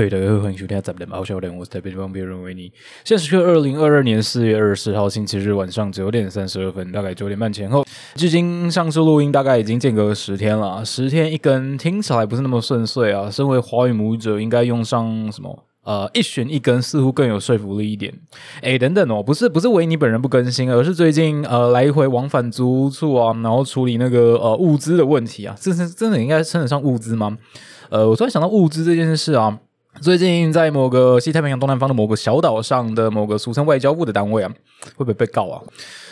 嘿，大家好，欢迎收听《咱们的毛小人》，我是台北方别人为你。现在是二零二二年四月二十号星期日晚上九点三十二分，大概九点半前后。距今上次录音大概已经间隔十天了，十天一根听起来不是那么顺遂啊。身为华语母语者，应该用上什么？呃，一选一根似乎更有说服力一点。哎，等等哦，不是不是维尼本人不更新，而是最近呃来回往返租屋处啊，然后处理那个呃物资的问题啊，这是真的应该称得上物资吗？呃，我突然想到物资这件事啊。最近在某个西太平洋东南方的某个小岛上的某个俗称外交部的单位啊，会不会被告啊？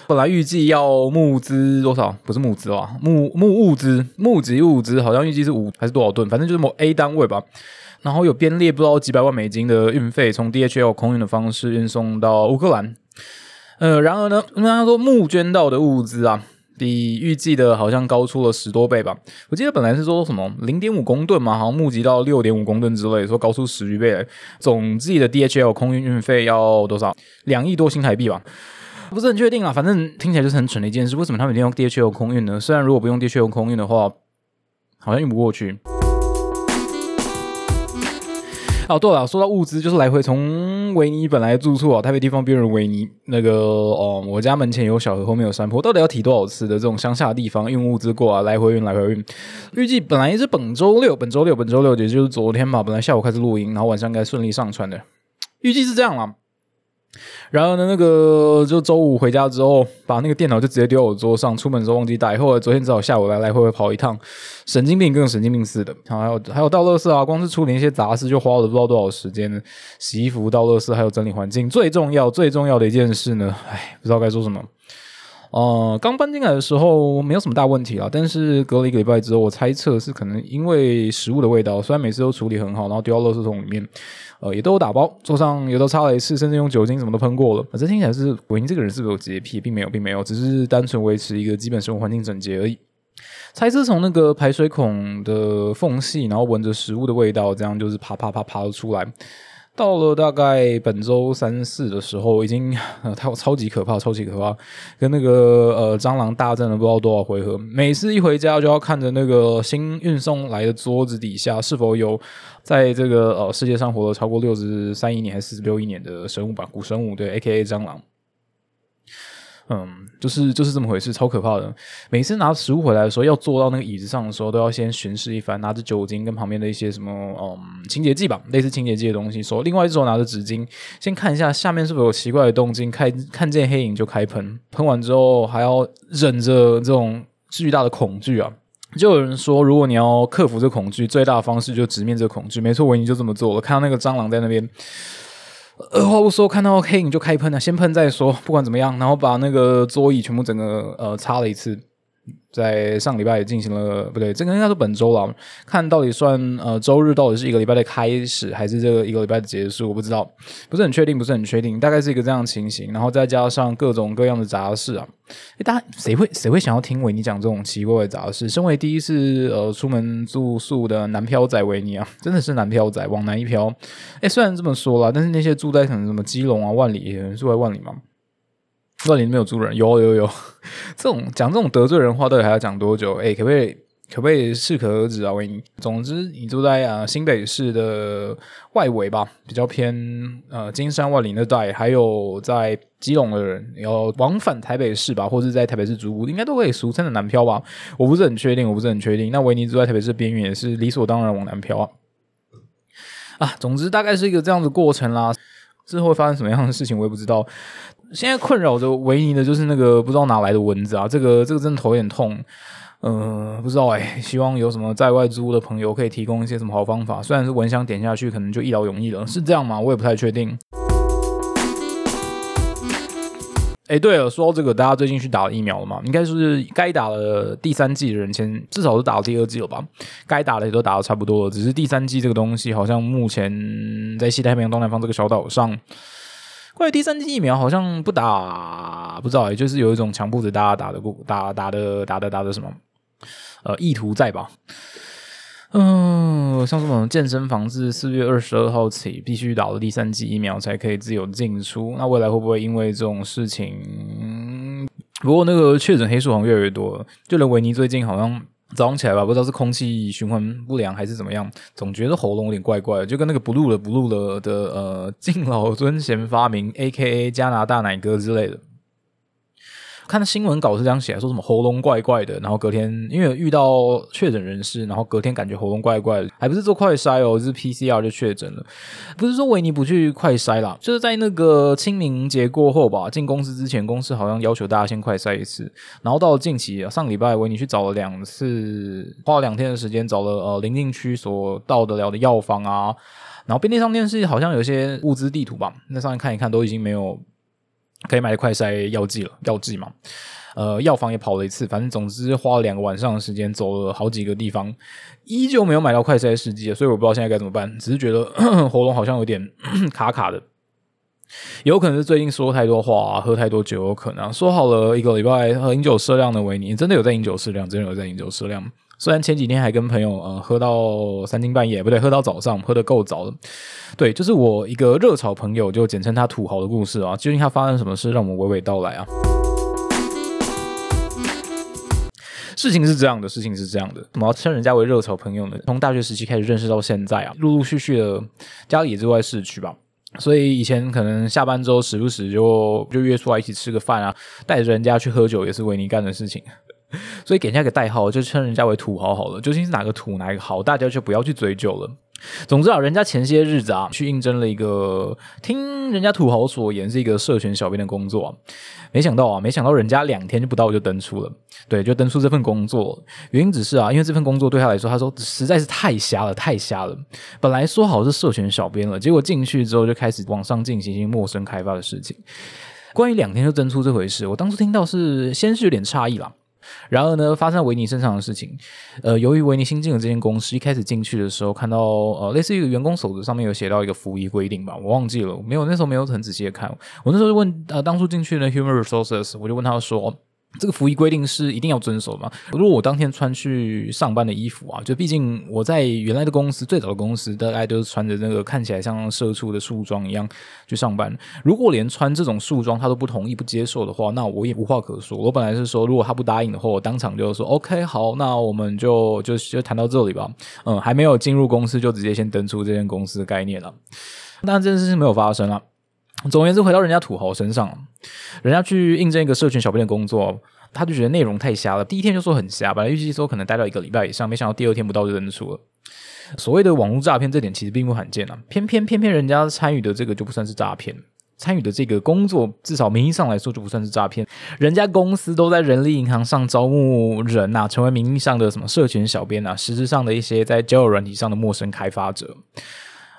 本来预计要募资多少？不是募资啊，募募物资，募集物资，好像预计是五还是多少吨？反正就是某 A 单位吧。然后有编列不知道几百万美金的运费，从 DHL 空运的方式运送到乌克兰。呃，然而呢，他说募捐到的物资啊。比预计的好像高出了十多倍吧？我记得本来是说什么零点五公吨嘛，好像募集到六点五公吨之类，说高出十余倍来。总计的 DHL 空运运费要多少？两亿多新台币吧？不是很确定啊，反正听起来就是很蠢的一件事。为什么他们一定要 DHL 空运呢？虽然如果不用 DHL 空运的话，好像运不过去。哦，对了，说到物资，就是来回从维尼本来住处啊，台北地方边缘维尼那个哦，我家门前有小河，后面有山坡，到底要提多少次的这种乡下地方运物资过啊？来回运，来回运。预计本来是本周六，本周六，本周六，也就是昨天嘛，本来下午开始录音，然后晚上应该顺利上传的，预计是这样了。然后呢，那个就周五回家之后，把那个电脑就直接丢我桌上。出门的时候忘记带，后来昨天只好下午来来回回跑一趟，神经病跟神经病似的。还有还有倒垃圾啊，光是处理一些杂事就花了不知道多少时间。洗衣服、倒垃圾，还有整理环境，最重要最重要的一件事呢，唉，不知道该说什么。呃，刚搬进来的时候没有什么大问题啊，但是隔了一个礼拜之后，我猜测是可能因为食物的味道，虽然每次都处理很好，然后丢到垃圾桶里面，呃，也都有打包，桌上也都擦了一次，甚至用酒精什么都喷过了。反正听起来是维尼这个人是不是有洁癖？并没有，并没有，只是单纯维持一个基本生活环境整洁而已。猜测从那个排水孔的缝隙，然后闻着食物的味道，这样就是啪啪啪啪的出来。到了大概本周三四的时候，已经 它超级可怕，超级可怕，跟那个呃蟑螂大战了不知道多少回合。每次一回家就要看着那个新运送来的桌子底下是否有在这个呃世界上活了超过六十三亿年还是四十六亿年的生物吧，古生物对，A K A 蟑螂。嗯，就是就是这么回事，超可怕的。每次拿食物回来的时候，要坐到那个椅子上的时候，都要先巡视一番，拿着酒精跟旁边的一些什么嗯清洁剂吧，类似清洁剂的东西。说另外一只手拿着纸巾，先看一下下面是否有奇怪的动静，开看见黑影就开喷。喷完之后还要忍着这种巨大的恐惧啊！就有人说，如果你要克服这恐惧，最大的方式就直面这恐惧。没错，我已经就这么做了。看到那个蟑螂在那边。二话不说，看到黑影就开喷了，先喷再说，不管怎么样，然后把那个桌椅全部整个呃擦了一次。在上礼拜也进行了，不对，这个应该是本周了。看到底算呃周日到底是一个礼拜的开始，还是这个一个礼拜的结束？我不知道，不是很确定，不是很确定，大概是一个这样情形。然后再加上各种各样的杂事啊，诶，大家谁会谁会想要听维尼讲这种奇怪的杂事？身为第一次呃出门住宿的南漂仔维尼啊，真的是南漂仔，往南一漂。诶，虽然这么说了，但是那些住在可能什么基隆啊、万里，住在万里吗？万里没有住人，有有有，这种讲这种得罪人话，到底还要讲多久？哎，可不可以可不可以适可而止啊？维尼，总之你住在啊新北市的外围吧，比较偏呃金山万里那带，还有在基隆的人要往返台北市吧，或者在台北市租屋，应该都可以俗称的南漂吧？我不是很确定，我不是很确定。那维尼住在台北市边缘，也是理所当然往南漂啊。啊，总之大概是一个这样的过程啦。之后会发生什么样的事情，我也不知道。现在困扰着维尼的就是那个不知道哪来的蚊子啊，这个这个真的头有点痛，呃，不知道哎，希望有什么在外租的朋友可以提供一些什么好方法。虽然是蚊香点下去可能就一劳永逸了，是这样吗？我也不太确定。哎，对了，说到这个，大家最近去打了疫苗了吗？应该是该打了第三季的人，先至少是打了第二季了吧？该打的也都打的差不多了，只是第三季这个东西好像目前在西太平洋东南方这个小岛上。关于第三剂疫苗，好像不打，不知道，也就是有一种强迫着大家打的不打打的打的打的什么，呃，意图在吧？嗯，像这种健身房是四月二十二号起必须打了第三剂疫苗才可以自由进出，那未来会不会因为这种事情？不过那个确诊黑数好像越来越多，就连维尼最近好像早上起来吧，不知道是空气循环不良还是怎么样，总觉得喉咙有点怪怪的，就跟那个不录了不录了的呃敬老尊贤发明 A K A 加拿大奶哥之类的。看新闻稿是这样写，说什么喉咙怪怪的，然后隔天因为遇到确诊人士，然后隔天感觉喉咙怪怪的，还不是做快筛哦，是 PCR 就确诊了。不是说维尼不去快筛啦，就是在那个清明节过后吧，进公司之前，公司好像要求大家先快筛一次。然后到了近期上礼拜，维尼去找了两次，花了两天的时间找了呃临近区所到得了的药房啊，然后便利商店是好像有些物资地图吧，那上面看一看都已经没有。可以买快塞药剂了，药剂嘛，呃，药房也跑了一次，反正总之花了两个晚上的时间，走了好几个地方，依旧没有买到快筛试剂，所以我不知道现在该怎么办。只是觉得 喉咙好像有点 卡卡的，有可能是最近说太多话，喝太多酒，有可能说好了一个礼拜喝饮酒适量的维尼，真的有在饮酒适量，真的有在饮酒适量。虽然前几天还跟朋友呃喝到三更半夜，不对，喝到早上，喝的够早了。对，就是我一个热炒朋友，就简称他土豪的故事啊。究竟他发生什么事，让我们娓娓道来啊。事情是这样的，事情是这样的，我要称人家为热炒朋友呢。从大学时期开始认识到现在啊，陆陆续续的家里也住在市区吧，所以以前可能下班之后时不时就就约出来一起吃个饭啊，带着人家去喝酒也是维尼干的事情。所以给人家个代号，就称人家为土豪好了。究竟是哪个土，哪个豪，大家就不要去追究了。总之啊，人家前些日子啊，去应征了一个听人家土豪所言是一个社群小编的工作，没想到啊，没想到人家两天就不到就登出了。对，就登出这份工作，原因只是啊，因为这份工作对他来说，他说实在是太瞎了，太瞎了。本来说好是社群小编了，结果进去之后就开始网上进行一些陌生开发的事情。关于两天就登出这回事，我当初听到是先是有点诧异啦。然而呢，发生在维尼身上的事情，呃，由于维尼新进的这间公司，一开始进去的时候看到，呃，类似于员工守则上面有写到一个服役规定吧，我忘记了，没有那时候没有很仔细的看，我那时候就问，呃，当初进去的 Human Resources，我就问他说。这个服役规定是一定要遵守吗？如果我当天穿去上班的衣服啊，就毕竟我在原来的公司最早的公司，大概都是穿着那个看起来像社畜的束装一样去上班。如果连穿这种束装他都不同意、不接受的话，那我也无话可说。我本来是说，如果他不答应的话，我当场就说 OK，好，那我们就就就谈到这里吧。嗯，还没有进入公司就直接先登出这间公司的概念了。但这件事情没有发生啊。总而言之，回到人家土豪身上，人家去应征一个社群小编的工作，他就觉得内容太瞎了。第一天就说很瞎，本来预计说可能待到一个礼拜以上，没想到第二天不到就认出了。所谓的网络诈骗，这点其实并不罕见啊。偏偏偏偏人家参与的这个就不算是诈骗，参与的这个工作至少名义上来说就不算是诈骗。人家公司都在人力银行上招募人呐，成为名义上的什么社群小编啊，实质上的一些在交友软体上的陌生开发者。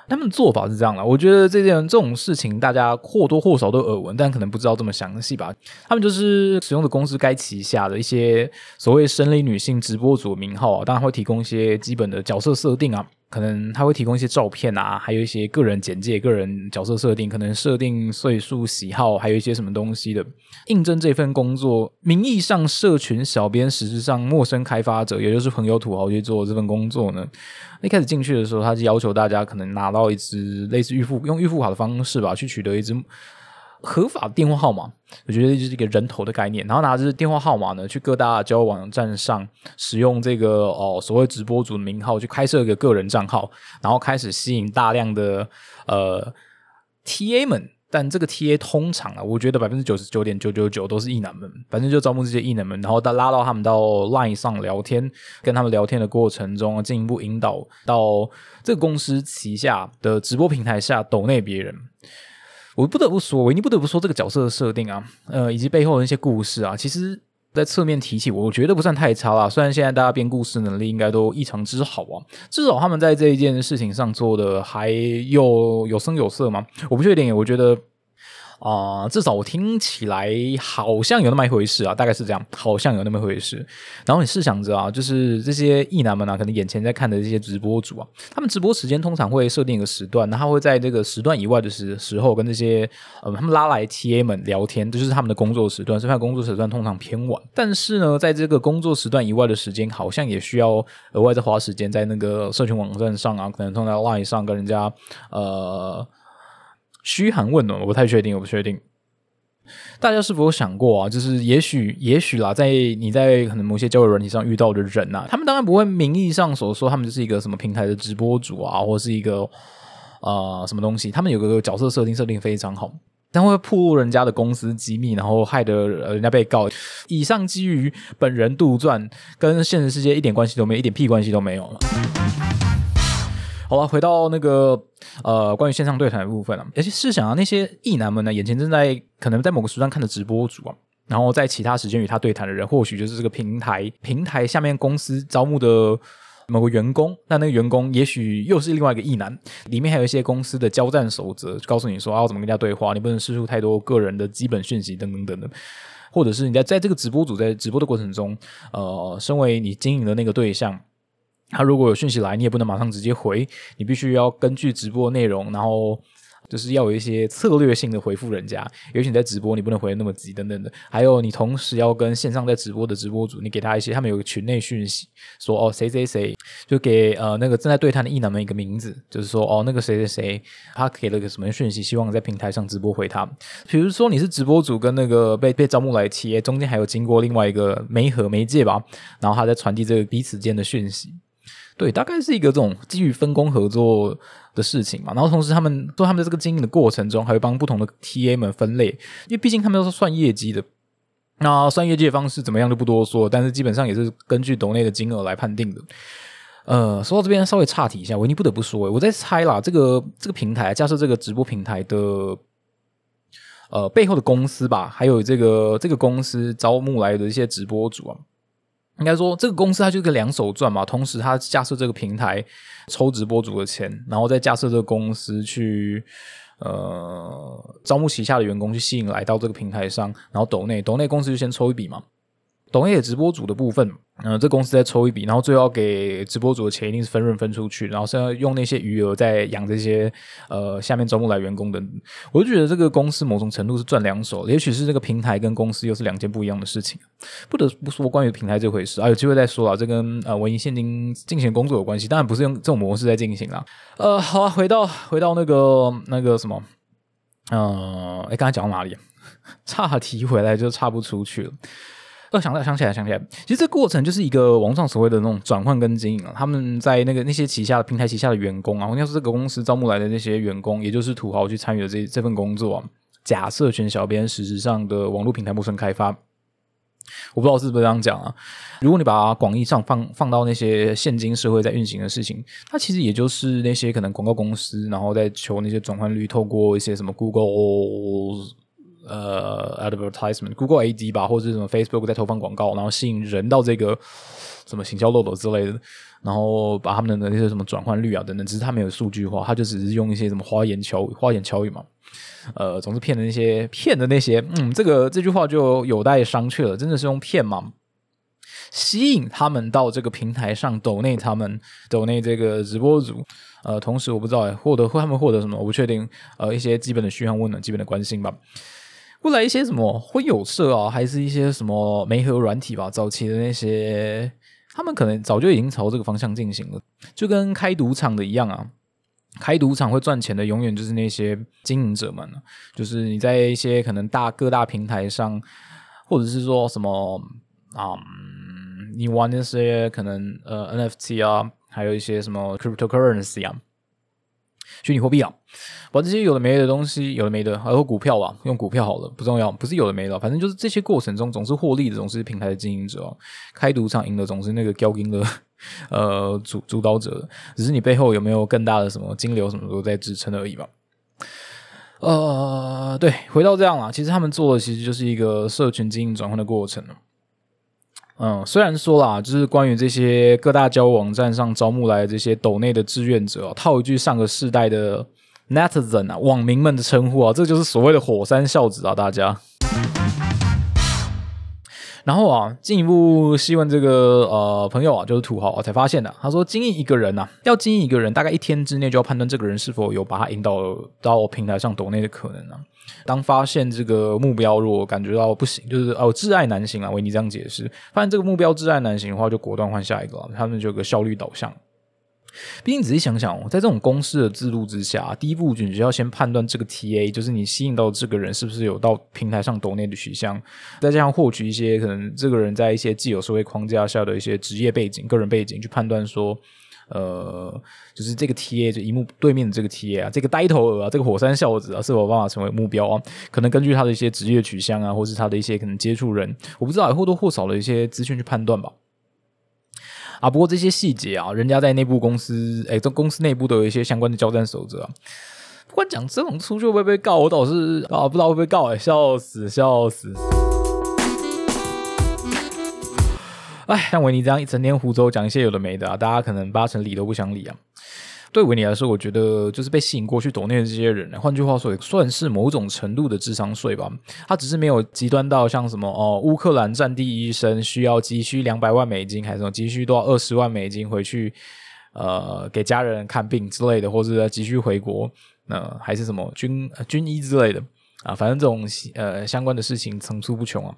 他们做法是这样的，我觉得这件这种事情大家或多或少都耳闻，但可能不知道这么详细吧。他们就是使用的公司该旗下的一些所谓生理女性直播组名号啊，当然会提供一些基本的角色设定啊。可能他会提供一些照片啊，还有一些个人简介、个人角色设定，可能设定岁数、喜好，还有一些什么东西的。应征这份工作，名义上社群小编，实质上陌生开发者，也就是朋友土豪去做这份工作呢。一开始进去的时候，他就要求大家可能拿到一支类似预付用预付卡的方式吧，去取得一支。合法电话号码，我觉得就是一个人头的概念。然后拿着电话号码呢，去各大交友网站上使用这个哦所谓直播主的名号去开设一个个人账号，然后开始吸引大量的呃 T A 们。但这个 T A 通常啊，我觉得百分之九十九点九九九都是异男们，反正就招募这些异男们，然后到拉到他们到 Line 上聊天，跟他们聊天的过程中进一步引导到这个公司旗下的直播平台下抖内别人。我不得不说，我一定不得不说，这个角色的设定啊，呃，以及背后的一些故事啊，其实，在侧面提起，我觉得不算太差啦。虽然现在大家编故事能力应该都异常之好啊，至少他们在这一件事情上做的还有有声有色嘛。我不确定，我觉得。啊，至少我听起来好像有那么一回事啊，大概是这样，好像有那么一回事。然后你试想着啊，就是这些艺男们啊，可能眼前在看的这些直播主啊，他们直播时间通常会设定一个时段，那他会在这个时段以外的时时候跟这些呃他们拉来 TA 们聊天，这就是他们的工作时段。所以，他工作时段通常偏晚。但是呢，在这个工作时段以外的时间，好像也需要额外再花时间在那个社群网站上啊，可能通常 Line 上跟人家呃。嘘寒问暖，我不太确定，我不确定。大家是否有想过啊？就是也许，也许啦，在你在可能某些交友软体上遇到的人呐，他们当然不会名义上所说他们就是一个什么平台的直播主啊，或是一个呃什么东西，他们有个角色设定设定非常好，但会暴露人家的公司机密，然后害得人家被告。以上基于本人杜撰，跟现实世界一点关系都没有，一点屁关系都没有了。好了，回到那个呃，关于线上对谈的部分了。而且试想啊，那些艺男们呢，眼前正在可能在某个时段看的直播主啊，然后在其他时间与他对谈的人，或许就是这个平台平台下面公司招募的某个员工。那那个员工也许又是另外一个艺男，里面还有一些公司的交战守则，告诉你说啊，我怎么跟人家对话，你不能输出太多个人的基本讯息等等等等。或者是你在在这个直播组在直播的过程中，呃，身为你经营的那个对象。他如果有讯息来，你也不能马上直接回，你必须要根据直播内容，然后就是要有一些策略性的回复人家。尤其你在直播，你不能回那么急，等等的。还有，你同时要跟线上在直播的直播主，你给他一些，他们有个群内讯息，说哦谁谁谁，就给呃那个正在对谈的艺男们一个名字，就是说哦那个谁谁谁，他给了个什么讯息，希望在平台上直播回他。比如说你是直播主跟那个被被招募来企业中间还有经过另外一个媒合媒介吧，然后他在传递这个彼此间的讯息。对，大概是一个这种基于分工合作的事情嘛。然后同时，他们做他们的这个经营的过程中，还会帮不同的 TA 们分类，因为毕竟他们都是算业绩的。那算业绩的方式怎么样就不多说，但是基本上也是根据斗内的金额来判定的。呃，说到这边稍微岔题一下，维尼不得不说，我在猜啦，这个这个平台，假设这个直播平台的呃背后的公司吧，还有这个这个公司招募来的一些直播主啊。应该说，这个公司它就是个两手赚嘛。同时，它架设这个平台抽直播主的钱，然后再架设这个公司去呃招募旗下的员工，去吸引来到这个平台上，然后抖内抖内公司就先抽一笔嘛。抖内直播组的部分。嗯，这公司再抽一笔，然后最后给直播组的钱一定是分润分出去，然后是要用那些余额在养这些呃下面招募来员工的。我就觉得这个公司某种程度是赚两手，也许是这个平台跟公司又是两件不一样的事情。不得不说，关于平台这回事，啊，有机会再说啊。这跟呃文艺现金进行工作有关系，当然不是用这种模式在进行了。呃，好啊，回到回到那个那个什么，呃，哎，刚才讲到哪里？岔题回来就岔不出去了。呃，想到想起来，想起来，其实这过程就是一个网上所谓的那种转换跟经营啊。他们在那个那些旗下的平台旗下的员工啊，我应该是这个公司招募来的那些员工，也就是土豪去参与的这这份工作。假设全小编实质上的网络平台陌生开发，我不知道是不是这样讲啊。如果你把广义上放放到那些现今社会在运行的事情，它其实也就是那些可能广告公司，然后在求那些转换率，透过一些什么 Google。呃，advertisement，Google AD 吧，或者什么 Facebook 在投放广告，然后吸引人到这个什么行销漏斗之类的，然后把他们的那些什么转换率啊等等，只是他没有数据化，他就只是用一些什么花言巧语、花言巧语嘛，呃，总是骗的那些骗的那些，嗯，这个这句话就有待商榷了，真的是用骗吗？吸引他们到这个平台上抖内他们抖内这个直播组，呃，同时我不知道获得他们获得什么，我不确定，呃，一些基本的嘘寒问暖、基本的关心吧。未来一些什么会有社啊，还是一些什么媒合软体吧？早期的那些，他们可能早就已经朝这个方向进行了，就跟开赌场的一样啊。开赌场会赚钱的，永远就是那些经营者们就是你在一些可能大各大平台上，或者是说什么啊，你玩那些可能呃 NFT 啊，还有一些什么 cryptocurrency 啊。虚拟货币啊，把这些有的没的东西，有的没的，还有股票吧，用股票好了，不重要，不是有的没的，反正就是这些过程中总是获利的，总是平台的经营者，开赌场赢的总是那个交金的呃主主导者，只是你背后有没有更大的什么金流什么都在支撑而已吧。呃，对，回到这样啦，其实他们做的其实就是一个社群经营转换的过程嗯，虽然说啦，就是关于这些各大交友网站上招募来的这些抖内的志愿者，套一句上个世代的 netizen 啊，网民们的称呼啊，这就是所谓的火山孝子啊，大家。然后啊，进一步细问这个呃朋友啊，就是土豪啊，才发现的。他说，经营一个人呐，要经营一个人，大概一天之内就要判断这个人是否有把他引导到平台上抖内的可能啊。当发现这个目标如果感觉到不行，就是哦挚爱难行啊，维尼这样解释。发现这个目标挚爱难行的话，就果断换下一个。他们就有个效率导向。毕竟仔细想想，在这种公司的制度之下，第一步你就要先判断这个 TA，就是你吸引到这个人是不是有到平台上抖内的取向，再加上获取一些可能这个人在一些既有社会框架下的一些职业背景、个人背景，去判断说，呃，就是这个 TA 就一幕对面的这个 TA 啊，这个呆头鹅啊，这个火山孝子啊，是否有办法成为目标啊？可能根据他的一些职业取向啊，或是他的一些可能接触人，我不知道或多或少的一些资讯去判断吧。啊，不过这些细节啊，人家在内部公司，哎，这公司内部都有一些相关的交战守则啊。不管讲这种出去会不会被告，我倒是啊，不知道会不会告，哎，笑死，笑死。哎，像维尼这样一整天胡诌讲一些有的没的啊，大家可能八成理都不想理啊。对维尼来说，我觉得就是被吸引过去抖内的这些人，换句话说，也算是某种程度的智商税吧。他只是没有极端到像什么哦，乌克兰战地医生需要急需两百万美金，还是什么急需多少二十万美金回去呃给家人看病之类的，或者急需回国，那还是什么军军医之类的啊，反正这种呃相关的事情层出不穷啊。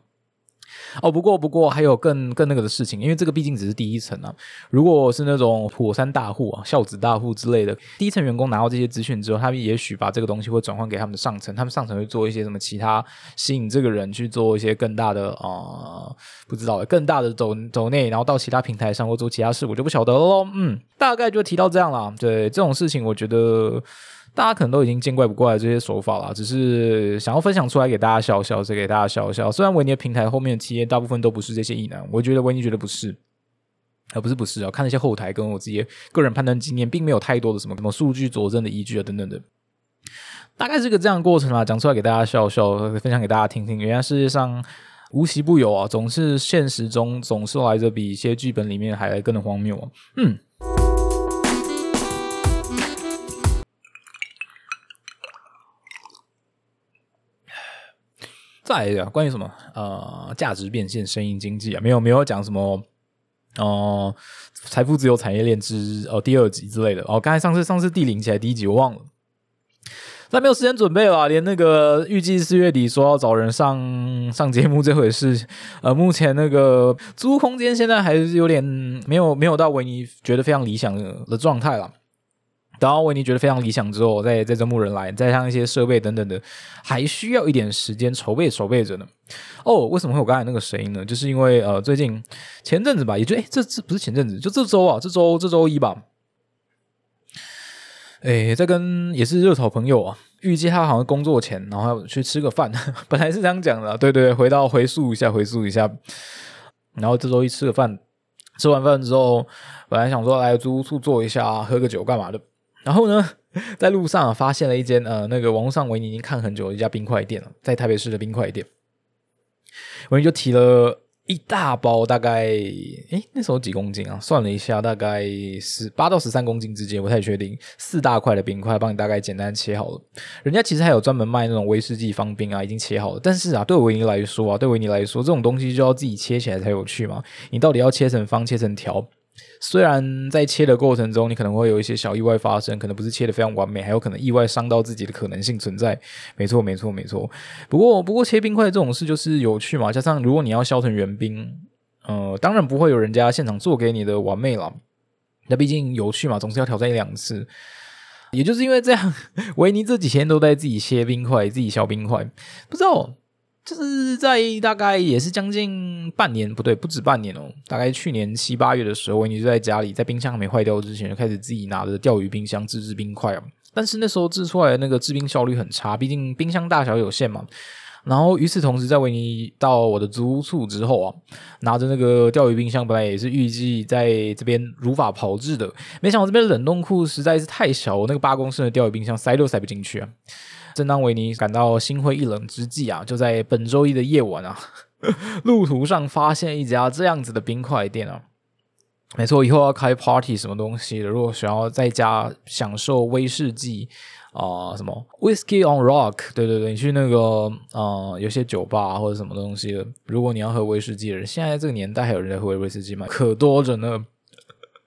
哦，不过不过还有更更那个的事情，因为这个毕竟只是第一层啊。如果是那种火山大户啊、孝子大户之类的，第一层员工拿到这些资讯之后，他们也许把这个东西会转换给他们的上层，他们上层会做一些什么其他吸引这个人去做一些更大的啊，不知道更大的走走内，然后到其他平台上或做其他事，我就不晓得喽。嗯，大概就提到这样了。对这种事情，我觉得。大家可能都已经见怪不怪这些手法了，只是想要分享出来给大家笑笑，再给大家笑笑。虽然维尼的平台后面的企业大部分都不是这些异男，我觉得维尼觉得不是，而不是不是啊。看那些后台跟我自己个人判断经验，并没有太多的什么什么数据佐证的依据啊等等的。大概是个这样的过程啊，讲出来给大家笑笑，分享给大家听听。原来世界上无奇不有啊，总是现实中总是来着比一些剧本里面还更的荒谬啊。嗯。再啊，关于什么呃价值变现、声音经济啊，没有没有讲什么哦，财富自由产业链之哦第二集之类的哦。刚才上次上次第零集还第一集我忘了，再没有时间准备了，连那个预计四月底说要找人上 上节目这回事，呃，目前那个租空间现在还是有点没有没有到维尼觉得非常理想的状态了。等到维尼觉得非常理想之后，再再招募人来，再上一些设备等等的，还需要一点时间筹备筹备着呢。哦，为什么会有刚才那个声音呢？就是因为呃，最近前阵子吧，也就哎，这这不是前阵子，就这周啊，这周这周一吧。哎，在跟也是热炒朋友啊，预计他好像工作前，然后要去吃个饭，本来是这样讲的。对对，回到回溯一下，回溯一下。然后这周一吃个饭，吃完饭之后，本来想说来租屋处坐一下，喝个酒干嘛的。然后呢，在路上发现了一间呃，那个网络上维尼已经看很久的一家冰块店了，在台北市的冰块店，维尼就提了一大包，大概诶那时候几公斤啊？算了一下，大概十八到十三公斤之间，不太确定。四大块的冰块，帮你大概简单切好了。人家其实还有专门卖那种威士忌方冰啊，已经切好了。但是啊，对维尼来说啊，对维尼来说，这种东西就要自己切起来才有趣嘛。你到底要切成方，切成条？虽然在切的过程中，你可能会有一些小意外发生，可能不是切的非常完美，还有可能意外伤到自己的可能性存在。没错，没错，没错。不过，不过切冰块这种事就是有趣嘛。加上如果你要削成圆冰，呃，当然不会有人家现场做给你的完美了。那毕竟有趣嘛，总是要挑战一两次。也就是因为这样，维尼这几天都在自己切冰块，自己削冰块，不知道。就是在大概也是将近半年，不对，不止半年哦。大概去年七八月的时候，维尼就在家里，在冰箱还没坏掉之前，就开始自己拿着钓鱼冰箱自制冰块啊。但是那时候制出来的那个制冰效率很差，毕竟冰箱大小有限嘛。然后与此同时，在维尼到我的租屋处之后啊，拿着那个钓鱼冰箱，本来也是预计在这边如法炮制的，没想到这边冷冻库实在是太小，我那个八公升的钓鱼冰箱塞都塞不进去啊。正当维尼感到心灰意冷之际啊，就在本周一的夜晚啊，路途上发现一家这样子的冰块店啊。没错，以后要开 party 什么东西的，如果想要在家享受威士忌啊，什么 whiskey on rock，对对对，你去那个啊，有些酒吧或者什么东西的，如果你要喝威士忌的人，现在这个年代还有人在喝威士忌吗？可多着呢。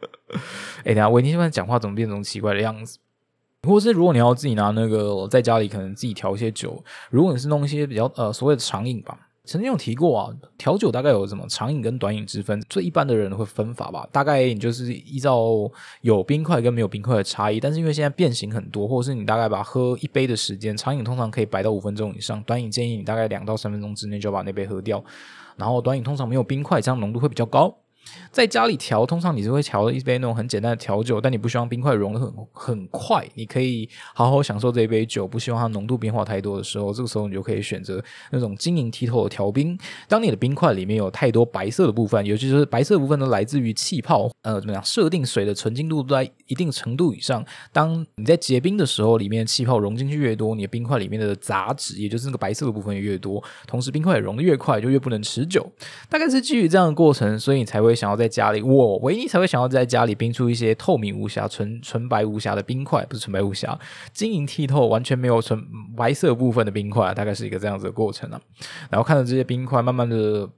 哎，等下维尼现在讲话怎么变成奇怪的样子？或是如果你要自己拿那个在家里可能自己调一些酒，如果你是弄一些比较呃所谓的长饮吧，曾经有提过啊，调酒大概有什么长饮跟短饮之分，最一般的人会分法吧。大概你就是依照有冰块跟没有冰块的差异，但是因为现在变形很多，或者是你大概把喝一杯的时间，长饮通常可以摆到五分钟以上，短饮建议你大概两到三分钟之内就把那杯喝掉。然后短饮通常没有冰块，这样浓度会比较高。在家里调，通常你是会调一杯那种很简单的调酒，但你不希望冰块融的很很快，你可以好好享受这一杯酒，不希望它浓度变化太多的时候，这个时候你就可以选择那种晶莹剔透的调冰。当你的冰块里面有太多白色的部分，尤其是白色部分都来自于气泡，呃，怎么样？设定水的纯净度在一定程度以上，当你在结冰的时候，里面的气泡融进去越多，你的冰块里面的杂质，也就是那个白色的部分也越多，同时冰块也融的越快，就越不能持久。大概是基于这样的过程，所以你才会想要在家里。我唯一才会想要在家里冰出一些透明无瑕、纯纯白无瑕的冰块，不是纯白无瑕，晶莹剔透、完全没有纯白色部分的冰块，大概是一个这样子的过程啊。然后看着这些冰块慢慢的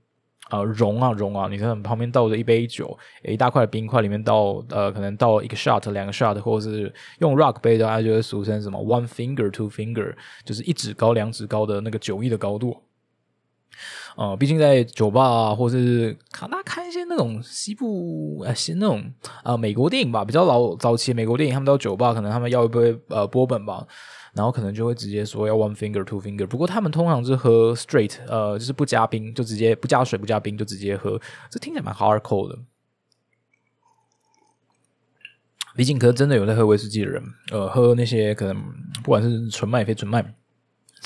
呃融啊融啊，你看旁边倒着一杯酒，一大块冰块里面倒呃可能倒一个 shot、两个 shot，或者是用 rock 杯的，大家就会俗称什么 one finger、two finger，就是一指高、两指高的那个酒意的高度。呃，毕竟在酒吧啊，或者是看大家看一些那种西部呃，些那种呃美国电影吧，比较老早期美国电影，他们到酒吧，可能他们要一杯呃波本吧，然后可能就会直接说要 one finger two finger，不过他们通常是喝 straight，呃，就是不加冰，就直接不加水不加冰就直接喝，这听起来蛮 hardcore 的。毕竟，可是真的有在喝威士忌的人，呃，喝那些可能不管是纯麦非纯麦。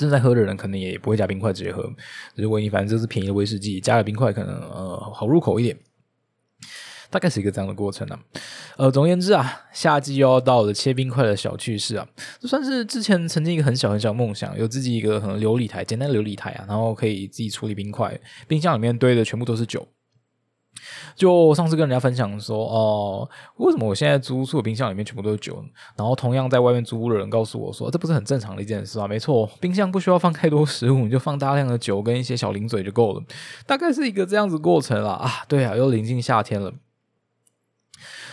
正在喝的人可能也不会加冰块直接喝，如果你反正这是便宜的威士忌，加了冰块可能呃好入口一点，大概是一个这样的过程啊。呃，总而言之啊，夏季又要到了切冰块的小趣事啊，就算是之前曾经一个很小很小的梦想，有自己一个很琉璃台，简单琉璃台啊，然后可以自己处理冰块，冰箱里面堆的全部都是酒。就上次跟人家分享说，哦，为什么我现在租住的冰箱里面全部都是酒？然后同样在外面租屋的人告诉我说，这不是很正常的一件事啊？没错，冰箱不需要放太多食物，你就放大量的酒跟一些小零嘴就够了，大概是一个这样子过程了啊。对啊，又临近夏天了，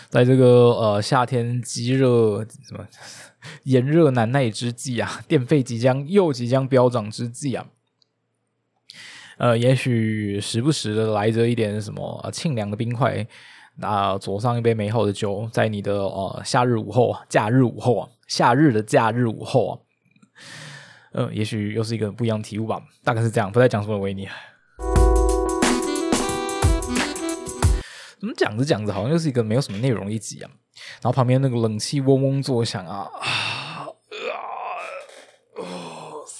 在这个呃夏天极热什么 炎热难耐之际啊，电费即将又即将飙涨之际啊。呃，也许时不时的来着一点什么清凉的冰块，那佐上一杯美好的酒，在你的呃夏日午后、假日午后啊，夏日的假日午后啊，呃，也许又是一个不一样的体悟吧。大概是这样，不再讲什么维尼。怎么讲着讲着，好像又是一个没有什么内容一集啊。然后旁边那个冷气嗡嗡作响啊。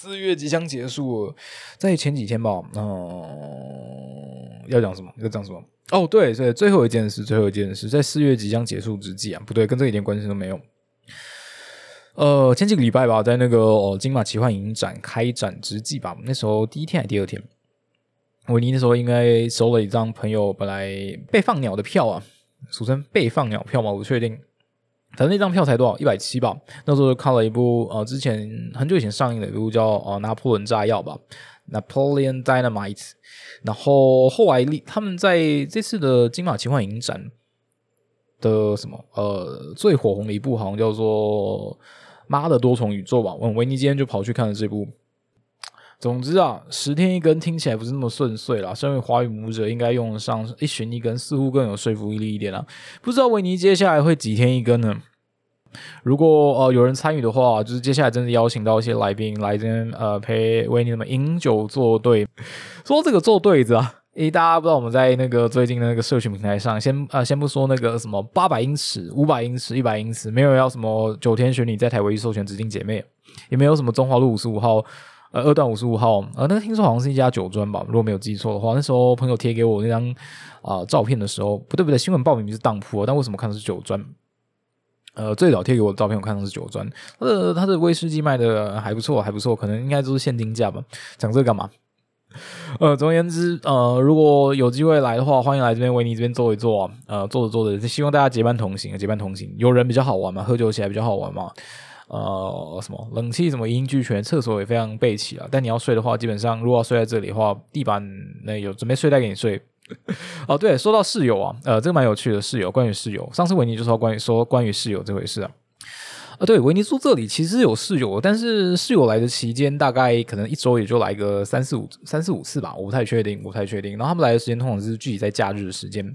四月即将结束，在前几天吧，嗯，要讲什么？要讲什么？哦，对，对，最后一件事，最后一件事，在四月即将结束之际啊，不对，跟这一点关系都没有。呃，前几个礼拜吧，在那个哦金马奇幻影展开展之际吧，那时候第一天还第二天，维尼那时候应该收了一张朋友本来被放鸟的票啊，俗称被放鸟票嘛，我不确定。反正那张票才多少？一百七吧。那时候看了一部呃，之前很久以前上映的一部叫《呃拿破仑炸药》吧，《Napoleon Dynamite》。然后后来他们在这次的金马奇幻影展的什么呃最火红的一部，好像叫做《妈的多重宇宙》吧。我维尼今天就跑去看了这部。总之啊，十天一根听起来不是那么顺遂啦。身为华语母者，应该用上一旬一根，似乎更有说服力一点啦。不知道维尼接下来会几天一根呢？如果呃有人参与的话，就是接下来真的邀请到一些来宾来这边呃陪维尼们饮酒作对。说这个做对子啊，诶，大家不知道我们在那个最近的那个社群平台上，先呃先不说那个什么八百英尺、五百英尺、一百英尺，没有要什么九天玄女在台唯一授权指定姐妹，也没有什么中华路五十五号。呃，二段五十五号，呃，那听说好像是一家酒庄吧，如果没有记错的话，那时候朋友贴给我那张啊照片的时候，不对不对，新闻报名是当铺，但为什么看的是酒庄？呃，最早贴给我的照片，我看的是酒庄，呃，他的威士忌卖的还不错，还不错，可能应该都是限定价吧。讲这个干嘛？呃，总而言之，呃，如果有机会来的话，欢迎来这边维尼这边坐一坐啊，呃，坐着坐着，希望大家结伴同行，结伴同行，有人比较好玩嘛，喝酒起来比较好玩嘛。呃，什么冷气什么一应俱全，厕所也非常备齐啊。但你要睡的话，基本上如果要睡在这里的话，地板那有准备睡袋给你睡。哦，对，说到室友啊，呃，这个蛮有趣的室友，关于室友，上次维尼就说关于说关于室友这回事啊。啊，对，维尼住这里其实有室友，但是室友来的期间大概可能一周也就来个三四五三四五次吧，我不太确定，不太确定。然后他们来的时间通常是具体在假日的时间，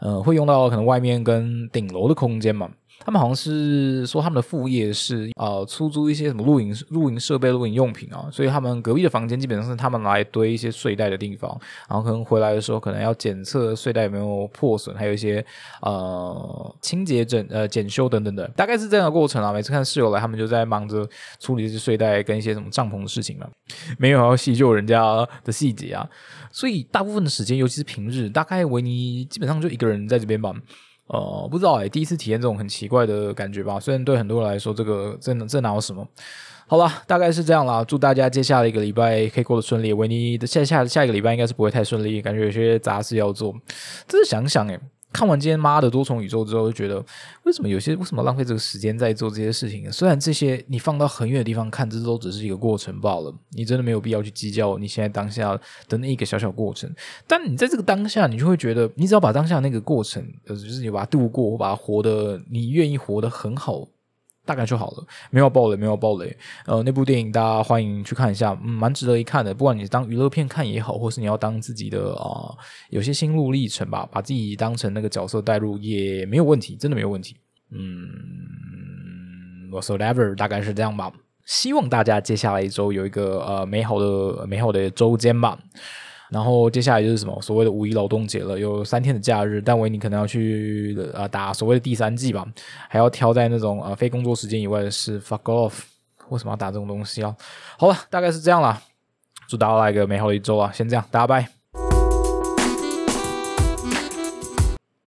呃，会用到可能外面跟顶楼的空间嘛。他们好像是说他们的副业是呃出租一些什么露营露营设备、露营用品啊，所以他们隔壁的房间基本上是他们来堆一些睡袋的地方，然后可能回来的时候可能要检测睡袋有没有破损，还有一些呃清洁整呃检修等等的，大概是这样的过程啊。每次看室友来，他们就在忙着处理这些睡袋跟一些什么帐篷的事情嘛，没有要细究人家的细节啊，所以大部分的时间，尤其是平日，大概维尼基本上就一个人在这边吧。呃，不知道哎，第一次体验这种很奇怪的感觉吧。虽然对很多人来说，这个这这哪有什么？好了，大概是这样啦。祝大家接下来一个礼拜可以过得顺利。维尼的下下下一个礼拜应该是不会太顺利，感觉有些杂事要做。真是想想哎。看完今天妈的多重宇宙之后，就觉得为什么有些为什么浪费这个时间在做这些事情？虽然这些你放到很远的地方看，这都只是一个过程罢了，你真的没有必要去计较你现在当下的那一个小小过程。但你在这个当下，你就会觉得，你只要把当下那个过程，就是你把它度过，把它活得你愿意活得很好。大概就好了，没有爆雷，没有爆雷。呃，那部电影大家欢迎去看一下，嗯，蛮值得一看的。不管你当娱乐片看也好，或是你要当自己的啊，有些心路历程吧，把自己当成那个角色带入也没有问题，真的没有问题。嗯，whatever，大概是这样吧。希望大家接下来一周有一个呃美好的美好的周间吧。然后接下来就是什么所谓的五一劳动节了，有三天的假日，但维尼可能要去呃打所谓的第三季吧，还要挑在那种呃非工作时间以外的事。Fuck off！为什么要打这种东西啊？好了，大概是这样了，祝大家来个美好的一周啊！先这样，大家拜。